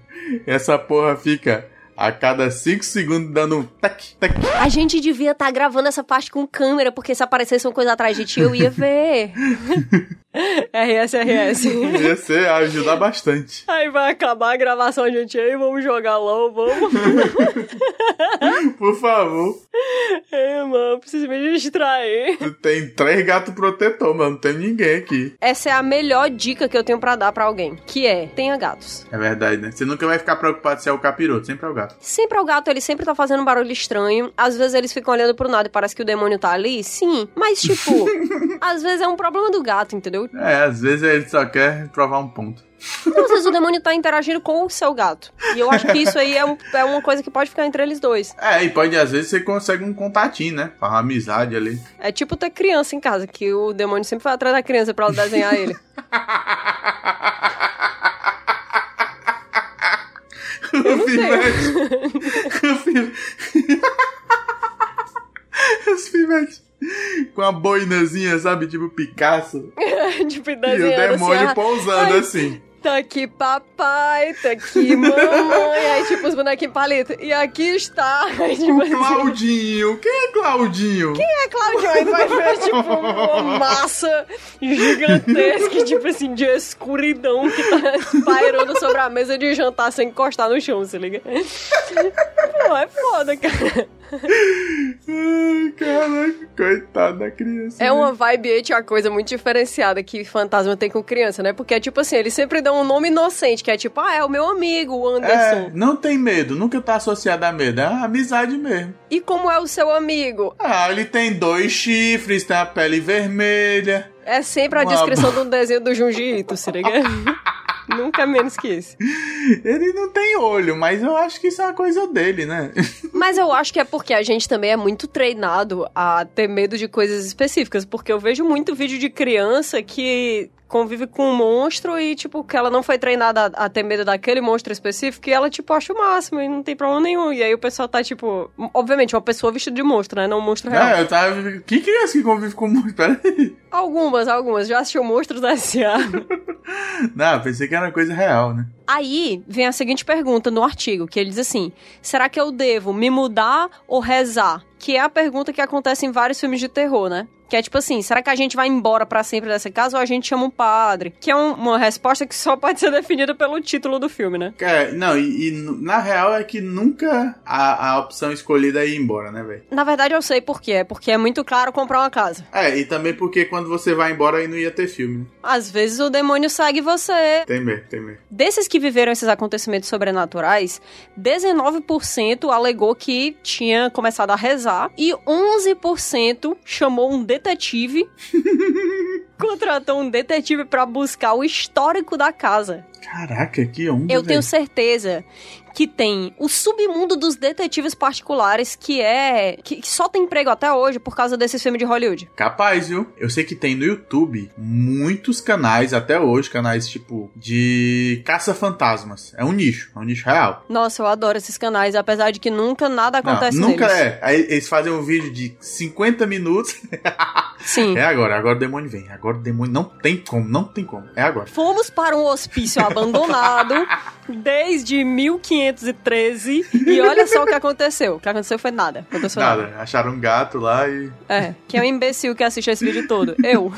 Essa porra fica a cada 5 segundos dando um tac, tac. A gente devia estar gravando essa parte com câmera, porque se aparecesse uma coisa atrás de ti, eu ia ver. RS, RS. Ia ser, ajudar bastante. Aí vai acabar a gravação, gente. Aí vamos jogar LOL, vamos. Por favor. É, mano, preciso me distrair. Tu tem três gatos protetor, mano. Não tem ninguém aqui. Essa é a melhor dica que eu tenho pra dar pra alguém, que é, tenha gatos. É verdade, né? Você nunca vai ficar preocupado se é o capiroto, sempre é o gato. Sempre é o gato, ele sempre tá fazendo um barulho estranho. Às vezes eles ficam olhando pro nada e parece que o demônio tá ali. Sim, mas tipo, às vezes é um problema do gato, entendeu? É, às vezes ele só quer provar um ponto. Às vezes o demônio tá interagindo com o seu gato. E eu acho que isso aí é, um- é uma coisa que pode ficar entre eles dois. É, e pode, às vezes, você consegue um contatinho, né? Uma amizade ali. É tipo ter criança em casa, que o demônio sempre vai atrás da criança pra ela desenhar ele. o pivete. o pivete. Os pivetes. Com a boinazinha, sabe? Tipo Picasso. tipo, E o desenhando demônio assim, pousando Ai. assim. Tá aqui papai, tá aqui mamãe, aí tipo os bonequinhos palito. E aqui está, aí tipo O Claudinho. Quem é Claudinho? é Claudio, aí vai ver tipo uma massa gigantesca, tipo assim, de escuridão que tá pairando sobre a mesa de jantar sem encostar no chão, se liga? Pô, é foda, cara. Ai, caraca, coitado da criança. É né? uma vibe et a coisa muito diferenciada que fantasma tem com criança, né? Porque é tipo assim, eles sempre dão um nome inocente, que é tipo, ah, é o meu amigo, o É, Anderson. não tem medo, nunca tá associado a medo, é amizade mesmo. E como é o seu amigo? Ah, ele tem dois chifres, tem a pele vermelha. É sempre a Uma descrição de um desenho do Junji Ito, se liga? Nunca menos que isso. Ele não tem olho, mas eu acho que isso é uma coisa dele, né? Mas eu acho que é porque a gente também é muito treinado a ter medo de coisas específicas. Porque eu vejo muito vídeo de criança que convive com um monstro e, tipo, que ela não foi treinada a, a ter medo daquele monstro específico e ela, tipo, acha o máximo e não tem problema nenhum. E aí o pessoal tá, tipo... Obviamente, uma pessoa vestida de monstro, né? Não um monstro real. É, eu tava. Que criança que convive com muito? Pera aí. Algumas, algumas. Já assistiu Monstros da S.A. Não, pensei que era coisa real, né? Aí vem a seguinte pergunta no artigo, que ele diz assim: será que eu devo me mudar ou rezar? Que é a pergunta que acontece em vários filmes de terror, né? Que é tipo assim, será que a gente vai embora pra sempre dessa casa ou a gente chama um padre? Que é um- uma resposta que só pode ser definida pelo título do filme, né? É, não, e, e na real é que nunca a, a opção escolhida é ir embora, né, velho? Na verdade eu sei por quê, é porque é muito claro comprar uma casa. É, e também porque quando você vai embora aí não ia ter filme, né? Às vezes o demônio segue você. Tem mesmo, tem mesmo. Desses que viveram esses acontecimentos sobrenaturais, 19% alegou que tinha começado a rezar e 11% chamou um detetive contratou um detetive pra buscar o histórico da casa. Caraca, que onda, Eu tenho velho. certeza que tem o submundo dos detetives particulares, que é. Que, que só tem emprego até hoje por causa desses filmes de Hollywood. Capaz, viu? Eu sei que tem no YouTube muitos canais, até hoje, canais tipo de caça-fantasmas. É um nicho, é um nicho real. Nossa, eu adoro esses canais, apesar de que nunca nada Não, acontece nunca neles. é. Aí eles fazem um vídeo de 50 minutos. Sim. É agora, agora o demônio vem. Agora o demônio não tem como, não tem como. É agora. Fomos para um hospício abandonado desde 1513 e olha só o que aconteceu. O que aconteceu foi nada. Aconteceu nada. Nada, acharam um gato lá e. É, que é um imbecil que assiste esse vídeo todo. Eu.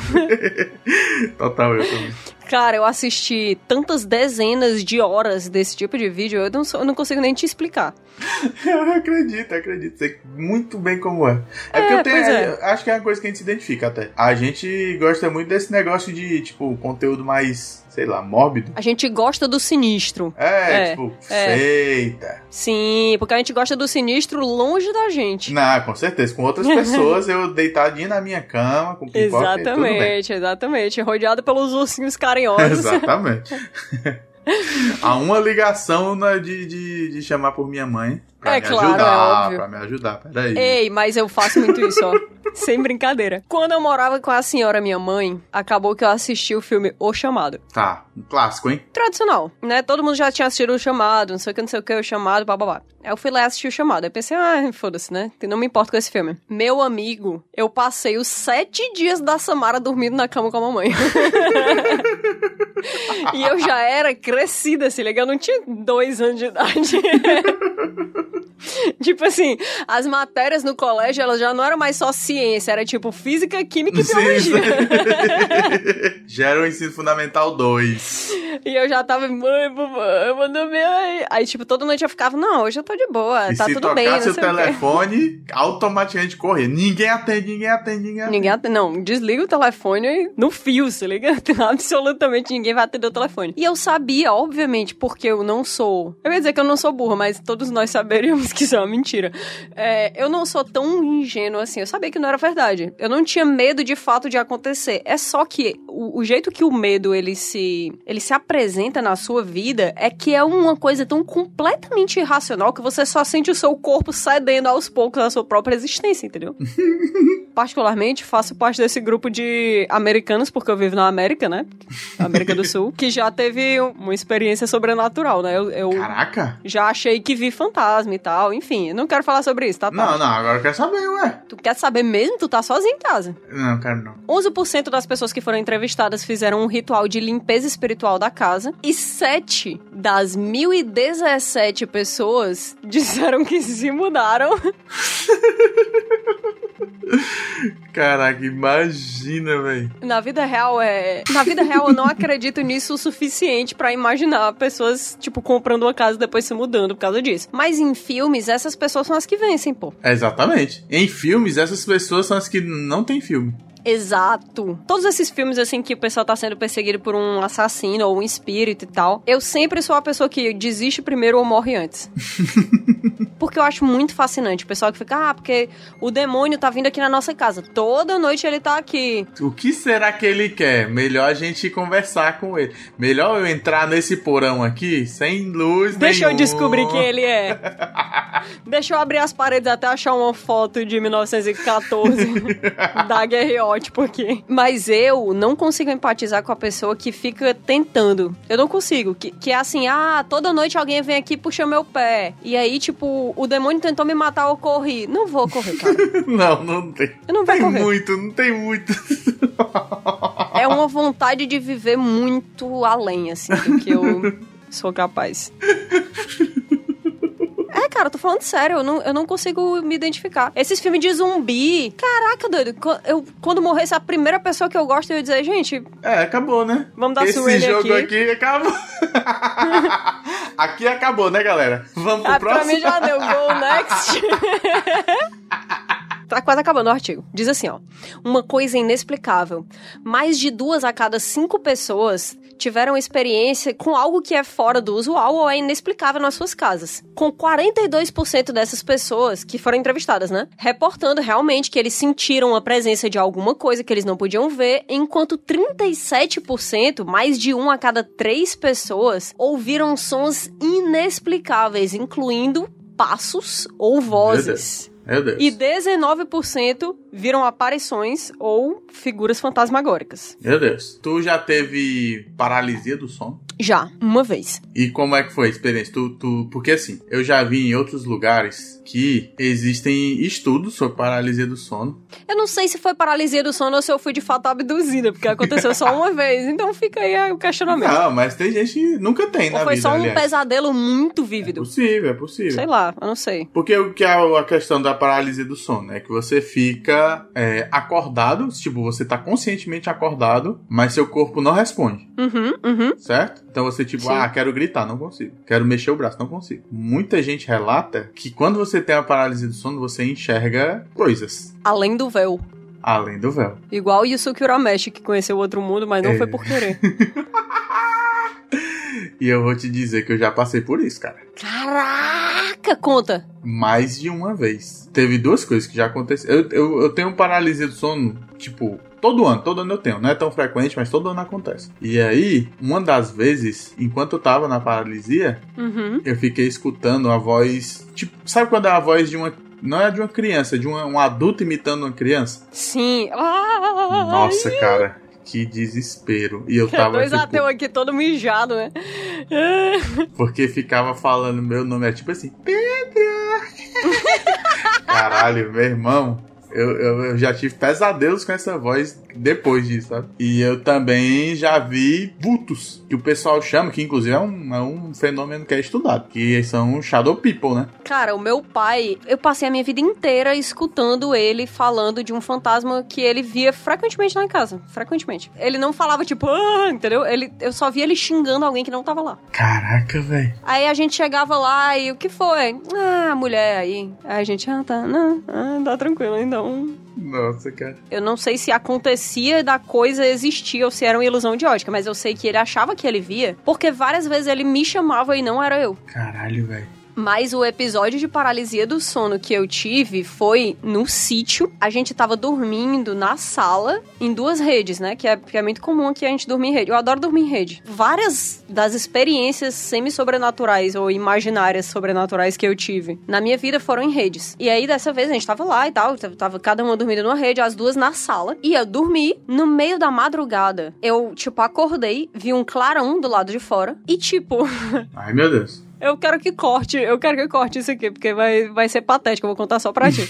Total, eu também. Cara, eu assisti tantas dezenas de horas desse tipo de vídeo, eu não, eu não consigo nem te explicar. Eu acredito, eu acredito. Sei muito bem como é. É, porque É, eu tenho. é. Acho que é uma coisa que a gente se identifica até. A gente gosta muito desse negócio de, tipo, conteúdo mais, sei lá, mórbido. A gente gosta do sinistro. É, É, tipo, é. feita. Sim, porque a gente gosta do sinistro longe da gente. Não, com certeza. Com outras pessoas, eu deitadinho na minha cama, com pipoca e tudo bem. Exatamente, exatamente. Rodeado pelos ursinhos carinhosos. Exatamente. Há uma ligação de, de, de chamar por minha mãe pra É me claro, é ajudar. óbvio. pra me ajudar, peraí. Ei, mas eu faço muito isso, ó. Sem brincadeira. Quando eu morava com a senhora minha mãe, acabou que eu assisti o filme O Chamado. Tá, um clássico, hein? Tradicional, né? Todo mundo já tinha assistido O Chamado, não sei o que, não sei o que, O Chamado, bababá. Aí eu fui lá e assisti O Chamado. Aí pensei, ah, foda-se, né? Não me importo com esse filme. Meu amigo, eu passei os sete dias da Samara dormindo na cama com a mamãe. e eu já era crescida, se liga? Eu não tinha dois anos de idade. tipo assim, as matérias no colégio, elas já não eram mais só ciência, era tipo física, química e biologia. Já era o ensino fundamental 2. E eu já tava, mãe, mamãe, vou dormir aí. Tipo, toda noite eu ficava, não, hoje eu tô de boa, E tá se tudo tocasse bem, o sei o telefone, automaticamente correr. Ninguém atende, ninguém atende, ninguém atende. Ninguém atende, não, desliga o telefone no fio, se liga? Absolutamente ninguém vai atender o telefone. E eu sabia, obviamente, porque eu não sou. Eu ia dizer que eu não sou burra, mas todos nós saberíamos que isso é uma mentira. É, eu não sou tão ingênua assim. Eu sabia que não era verdade. Eu não tinha medo de fato de acontecer. É só que o, o jeito que o medo ele se, ele se apresenta na sua vida é que é uma coisa tão completamente irracional que você só sente o seu corpo cedendo aos poucos à sua própria existência, entendeu? particularmente, faço parte desse grupo de americanos, porque eu vivo na América, né? América do Sul, que já teve um- uma experiência sobrenatural, né? Eu, eu Caraca. já achei que vi fantasma e tal. Enfim, não quero falar sobre isso, tá? Não, não, agora eu quero saber, ué. Tu quer saber mesmo? Tu tá sozinho em casa. Não, quero não. 11% das pessoas que foram entrevistadas fizeram um ritual de limpeza espiritual da casa. E 7 das 1.017 pessoas disseram que se mudaram Caraca, imagina, velho. Na vida real é. Na vida real eu não acredito nisso o suficiente pra imaginar pessoas, tipo, comprando uma casa e depois se mudando por causa disso. Mas em filmes, essas pessoas são as que vencem, pô. Exatamente. Em filmes, essas pessoas são as que não tem filme. Exato. Todos esses filmes, assim, que o pessoal tá sendo perseguido por um assassino ou um espírito e tal, eu sempre sou a pessoa que desiste primeiro ou morre antes. porque eu acho muito fascinante. O pessoal que fica, ah, porque o demônio tá vindo aqui na nossa casa. Toda noite ele tá aqui. O que será que ele quer? Melhor a gente conversar com ele. Melhor eu entrar nesse porão aqui, sem luz Deixa eu descobrir quem ele é. Deixa eu abrir as paredes até achar uma foto de 1914 daguerreótipo aqui. Mas eu não consigo empatizar com a pessoa que fica tentando. Eu não consigo. Que, que é assim, ah, toda noite alguém vem aqui e puxa meu pé. E aí, tipo, o demônio tentou me matar, eu corri. Não vou correr, cara. Não, não tem. Eu não vou Tem correr. muito, não tem muito. É uma vontade de viver muito além, assim, do que eu sou capaz. É, cara, eu tô falando sério, eu não, eu não consigo me identificar. Esses filmes de zumbi, caraca, doido. Eu, quando morresse a primeira pessoa que eu gosto, eu ia dizer, gente, É, acabou, né? Vamos dar Esse jogo aqui. aqui, acabou. aqui acabou, né, galera? Vamos pro ah, pra próximo. mim já deu go next. Tá quase acabando o artigo. Diz assim, ó. Uma coisa inexplicável. Mais de duas a cada cinco pessoas tiveram experiência com algo que é fora do usual ou é inexplicável nas suas casas. Com 42% dessas pessoas que foram entrevistadas, né? Reportando realmente que eles sentiram a presença de alguma coisa que eles não podiam ver, enquanto 37%, mais de um a cada três pessoas, ouviram sons inexplicáveis, incluindo passos ou vozes. Meu Deus. E 19% viram aparições ou figuras fantasmagóricas. Meu Deus. Tu já teve paralisia do sono? Já, uma vez. E como é que foi a experiência? Tu, tu, porque assim, eu já vi em outros lugares que existem estudos sobre paralisia do sono. Eu não sei se foi paralisia do sono ou se eu fui de fato abduzida, porque aconteceu só uma vez. Então fica aí o questionamento. Não, mas tem gente que nunca tem na foi vida, só um aliás. pesadelo muito É vívido. possível, é possível. Sei lá, eu não sei. Porque o que é a questão da paralisia do sono? É que você fica é, acordado, tipo, você tá conscientemente acordado, mas seu corpo não responde, Uhum, uhum. certo? Então você, tipo, Sim. ah, quero gritar, não consigo. Quero mexer o braço, não consigo. Muita gente relata que quando você tem a paralisia do sono, você enxerga coisas Além do véu. além do véu. Igual o Yusuke Urameshi, que conheceu outro mundo, mas não É. foi por querer. E eu vou te dizer que eu já passei por isso, cara. Caraca, conta. mais de uma vez. Teve duas coisas que já aconteceram. Eu, eu, eu tenho paralisia do sono, tipo, todo ano, todo ano eu tenho. Não é tão frequente, mas todo ano acontece. E aí, uma das vezes, enquanto eu tava na paralisia, Uhum. eu fiquei escutando a voz. Tipo, sabe quando é a voz de uma. Não é de uma criança, é de uma- um adulto imitando uma criança? Sim. Ah, Nossa, cara. Que desespero. E eu tava. Dois tipo, ateus aqui todo mijado, né? Porque ficava falando meu nome, é tipo assim, Pedro! Caralho, meu irmão, eu, eu, eu já tive pesadelos com essa voz depois disso, sabe? E eu também já vi vultos, que o pessoal chama, que inclusive é um, é um fenômeno que é estudado, que são shadow people, né? Cara, o meu pai, eu passei a minha vida inteira escutando ele falando de um fantasma que ele via frequentemente lá em casa. Frequentemente. Ele não falava tipo, ah, entendeu? Ele, eu só via ele xingando alguém que não tava lá. Caraca, velho. Aí a gente chegava lá e o que foi? Ah, mulher aí. Aí a gente, ah, tá, não, ah, tá tranquilo, então. Nossa, cara. Eu não sei se acontecia da coisa existir ou se era uma ilusão de ótica, mas eu sei que ele achava que ele via, porque várias vezes ele me chamava e não era eu. Caralho, velho. Mas o episódio de paralisia do sono que eu tive foi no sítio. A gente tava dormindo na sala em duas redes, né? Que é, que é muito comum aqui a gente dormir em rede. Eu adoro dormir em rede. Várias das experiências semi-sobrenaturais ou imaginárias sobrenaturais que eu tive na minha vida foram em redes. E aí dessa vez a gente tava lá e tal, tava cada uma dormindo numa rede, as duas na sala. E eu dormi no meio da madrugada. Eu, tipo, acordei, vi um clarão do lado de fora e, tipo. Ai, meu Deus. Eu quero que corte, eu quero que corte isso aqui, porque vai, vai ser patético, eu vou contar só pra ti.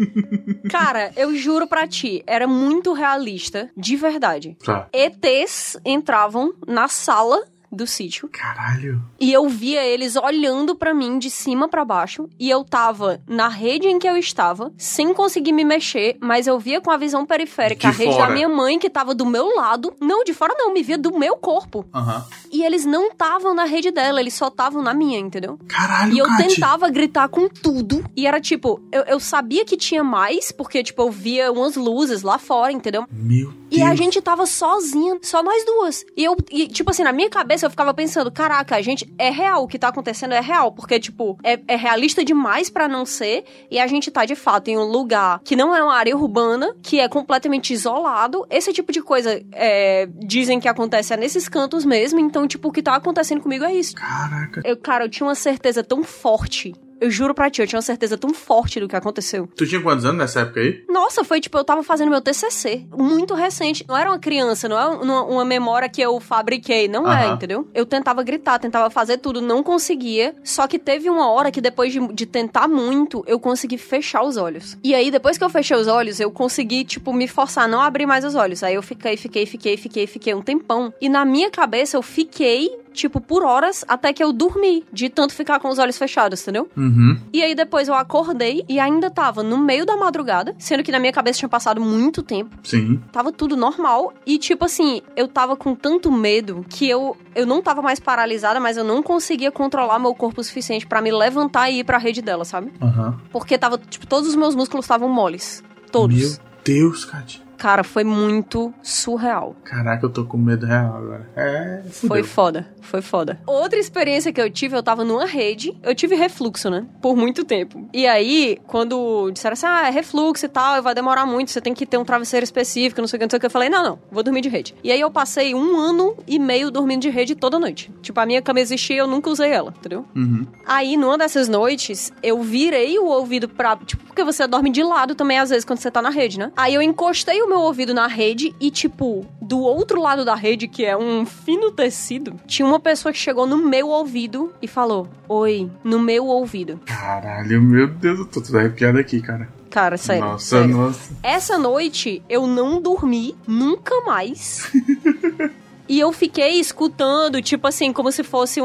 Cara, eu juro pra ti, era muito realista, de verdade. Tá. ETs entravam na sala do sítio Caralho. e eu via eles olhando pra mim de cima pra baixo e eu tava na rede em que eu estava, sem conseguir me mexer, mas eu via com a visão periférica De a rede fora. da minha mãe que tava do meu lado. Não, de fora não, me via do meu corpo. Aham. E eles não estavam na rede dela, eles só estavam na minha, entendeu? Caralho, E eu tentava gritar com tudo. E era tipo, eu, eu sabia que tinha mais, porque, tipo, eu via umas luzes lá fora, entendeu? Meu Deus. E a gente tava sozinha, só nós duas. E eu, e, tipo assim, na minha cabeça eu ficava pensando, caraca, a gente é real, o que tá acontecendo é real, porque, tipo, é, é realista demais pra não ser, e a gente tá de fato em um lugar que não é uma área urbana, que é completamente isolado. Esse tipo de coisa é, dizem que acontece é nesses cantos mesmo, então, tipo, o que tá acontecendo comigo é isso. Caraca. Eu, cara, eu tinha uma certeza tão forte. Eu juro pra ti, eu tinha uma certeza tão forte do que aconteceu. Tu tinha quantos anos nessa época aí? Nossa, foi tipo, eu tava fazendo meu TCC. Muito recente. Não era uma criança, não é uma, uma memória que eu fabriquei. Não é, entendeu? Eu tentava gritar, tentava fazer tudo, não conseguia. Só que teve uma hora que depois de, de tentar muito, eu consegui fechar os olhos. E aí, depois que eu fechei os olhos, eu consegui, tipo, me forçar a não abrir mais os olhos. Aí eu fiquei, fiquei, fiquei, fiquei, fiquei um tempão. E na minha cabeça, eu fiquei tipo, por horas até que eu dormi, de tanto ficar com os olhos fechados, entendeu? Uhum. E aí depois eu acordei e ainda tava no meio da madrugada, sendo que na minha cabeça tinha passado muito tempo. Sim. Tava tudo normal e tipo assim, eu tava com tanto medo que eu eu não tava mais paralisada, mas eu não conseguia controlar meu corpo o suficiente pra me levantar e ir pra rede dela, sabe? Aham. Porque tava tipo todos os meus músculos estavam moles, todos. Meu Deus, Kati. Cara, foi muito surreal. Caraca, eu tô com medo real agora. É, fudeu. Foi foda, foi foda. Outra experiência que eu tive, eu tava numa rede, eu tive refluxo, né? Por muito tempo. E aí, quando disseram assim, ah, é refluxo e tal, vai demorar muito, você tem que ter um travesseiro específico, não sei o que, não sei o que, eu falei, não, não, vou dormir de rede. E aí eu passei um ano e meio dormindo de rede toda noite. Tipo, a minha cama existia eu nunca usei ela, entendeu? Uhum. Aí, numa dessas noites, eu virei o ouvido pra. Tipo, porque você dorme de lado também, às vezes, quando você tá na rede, né? Aí eu encostei o meu ouvido na rede e, tipo, do outro lado da rede, que é um fino tecido, tinha uma pessoa que chegou no meu ouvido e falou: Oi, no meu ouvido. Caralho, meu Deus, eu tô tudo arrepiado aqui, cara. Cara, sério. Nossa, sério. nossa. Essa noite eu não dormi nunca mais. E eu fiquei escutando, tipo assim, como se fosse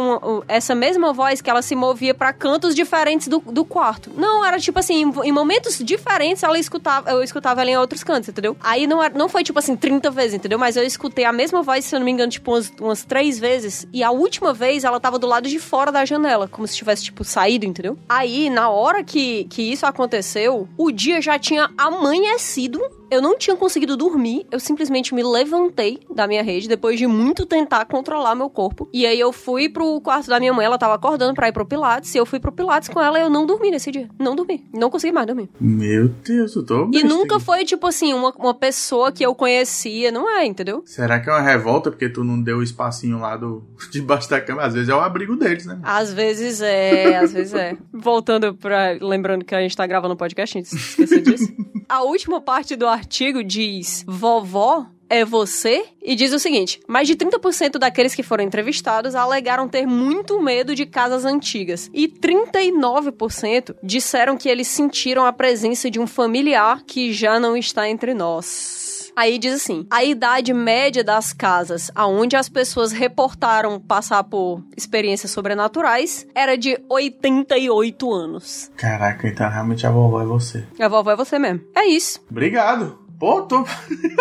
essa mesma voz que ela se movia pra cantos diferentes do, do quarto. Não, era tipo assim, em, em momentos diferentes ela escutava, eu escutava ela em outros cantos, entendeu? Aí não, era, não foi tipo assim 30 vezes, entendeu? Mas eu escutei a mesma voz, se eu não me engano, tipo umas, umas três vezes. E a última vez ela tava do lado de fora da janela, como se tivesse, tipo, saído, entendeu? Aí, na hora que, que isso aconteceu, o dia já tinha amanhecido. Eu não tinha conseguido dormir, eu simplesmente me levantei da minha rede depois de muito tentar controlar meu corpo. E aí eu fui pro quarto da minha mãe, ela tava acordando pra ir pro Pilates, e eu fui pro Pilates com ela e eu não dormi nesse dia. Não dormi. Não consegui mais dormir. Meu Deus, eu tô E nunca foi, tipo assim, uma, uma pessoa que eu conhecia, não é, entendeu? Será que é uma revolta porque tu não deu o espacinho lá do debaixo da cama? Às vezes é o abrigo deles, né? Às vezes é, às vezes é. Voltando pra. Lembrando que a gente tá gravando um podcast, a gente esqueceu disso. A última parte do artigo diz: Vovó é você? E diz o seguinte: mais de 30% daqueles que foram entrevistados alegaram ter muito medo de casas antigas. E 39% disseram que eles sentiram a presença de um familiar que já não está entre nós. Aí diz assim: a idade média das casas aonde as pessoas reportaram passar por experiências sobrenaturais era de 88 anos. Caraca, então realmente a vovó é você. A vovó é você mesmo. É isso. Obrigado. Pô, tô...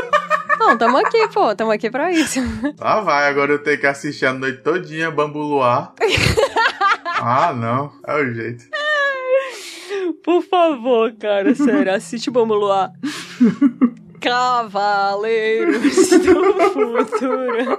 Não, tamo aqui, pô, tamo aqui pra isso. Ah, vai, agora eu tenho que assistir a noite todinha Bambu Luar. ah, não. É o jeito. Por favor, cara, sério, assiste Vamos Luar. Cavaleiros do futuro.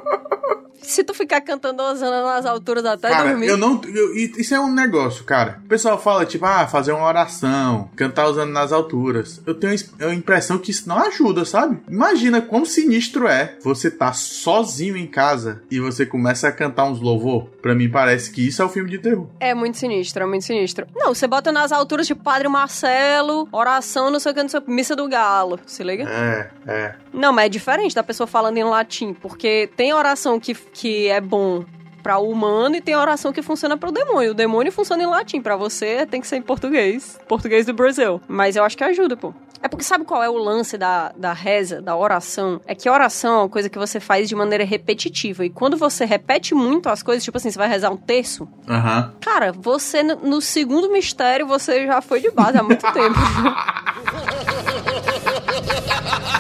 Se tu ficar cantando Osana nas alturas até Cara, dormir. eu não. eu- isso é um negócio, cara. O pessoal fala, tipo, ah, fazer uma oração, cantar usando nas alturas. Eu tenho a impressão que isso não ajuda, sabe? Imagina quão sinistro é você tá sozinho em casa e você começa a cantar uns louvor. Pra mim parece que isso é o filme de terror. É muito sinistro, é muito sinistro. Não, você bota nas alturas de Padre Marcelo, oração, não sei o que, não sei o que, missa do galo, se liga? É, é. Não, mas é diferente da pessoa falando em latim, porque tem oração que, que é bom pra o humano e tem oração que funciona pro demônio. O demônio funciona em latim, pra você tem que ser em português. Português do Brasil. Mas eu acho que ajuda, pô. É porque sabe qual é o lance da, da reza, da oração? É que a oração é uma coisa que você faz de maneira repetitiva. E quando você repete muito as coisas, tipo assim, você vai rezar um terço, Aham. cara, você no, no segundo mistério você já foi de base há muito tempo.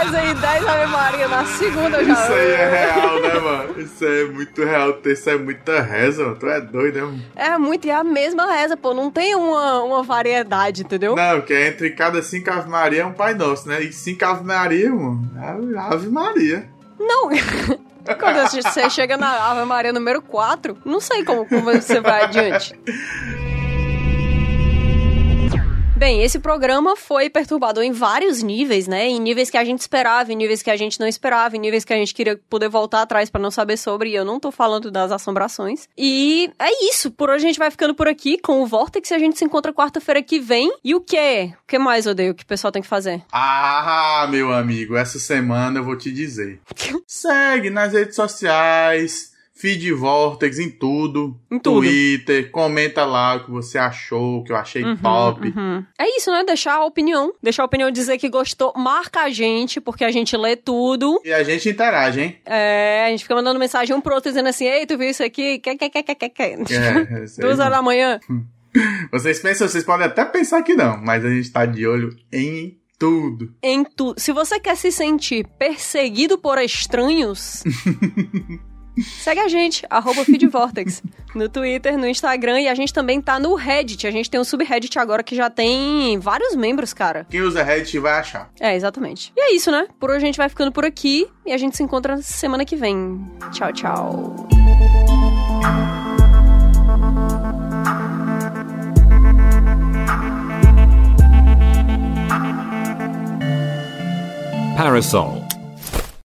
Reza aí 10 Ave Maria na segunda já. Isso aí é real, né, mano? Isso aí é muito real. Isso é muita reza, mano. Tu é doido, né, mano? É muito, e é a mesma reza, pô. Não tem uma, uma variedade, entendeu? Não, que é entre cada cinco Ave Maria é um Pai Nosso, né? E cinco Ave Maria, mano, é Ave Maria. Não. Quando você chega na Ave Maria número 4, não sei como, como você vai adiante. Bem, esse programa foi perturbador em vários níveis, né? Em níveis que a gente esperava, em níveis que a gente não esperava, em níveis que a gente queria poder voltar atrás pra não saber sobre, e eu não tô falando das assombrações. E é isso, por hoje a gente vai ficando por aqui com o Vortex e a gente se encontra quarta-feira que vem. E o quê? O que mais, odeio, que o pessoal tem que fazer? Ah, meu amigo, essa semana eu vou te dizer. Segue nas redes sociais, feed Vortex em tudo. Em tudo. Twitter, comenta lá o que você achou, o que eu achei Uhum, top. uhum. É isso, né? Deixar a opinião. Deixar a opinião dizer que gostou. Marca a gente, porque a gente lê tudo. E a gente interage, hein? É, a gente fica mandando mensagem um pro outro dizendo assim: Ei, tu viu isso aqui? Quer, quer, quer, quer, quer, quer. É, aí. Duas horas da manhã. Vocês pensam, vocês podem até pensar que não, mas a gente tá de olho em tudo. Em tu... Se você quer se sentir perseguido por estranhos, Segue a gente, arroba feedvortex, no Twitter, no Instagram e a gente também tá no Reddit. A gente tem um subreddit agora que já tem vários membros, cara. Quem usa Reddit vai achar. É, exatamente. E é isso, né? Por hoje a gente vai ficando por aqui e a gente se encontra semana que vem. Tchau, tchau. Parasol